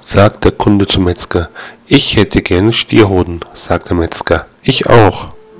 sagt der Kunde zum Metzger. Ich hätte gerne Stierhoden, sagt der Metzger. Ich auch.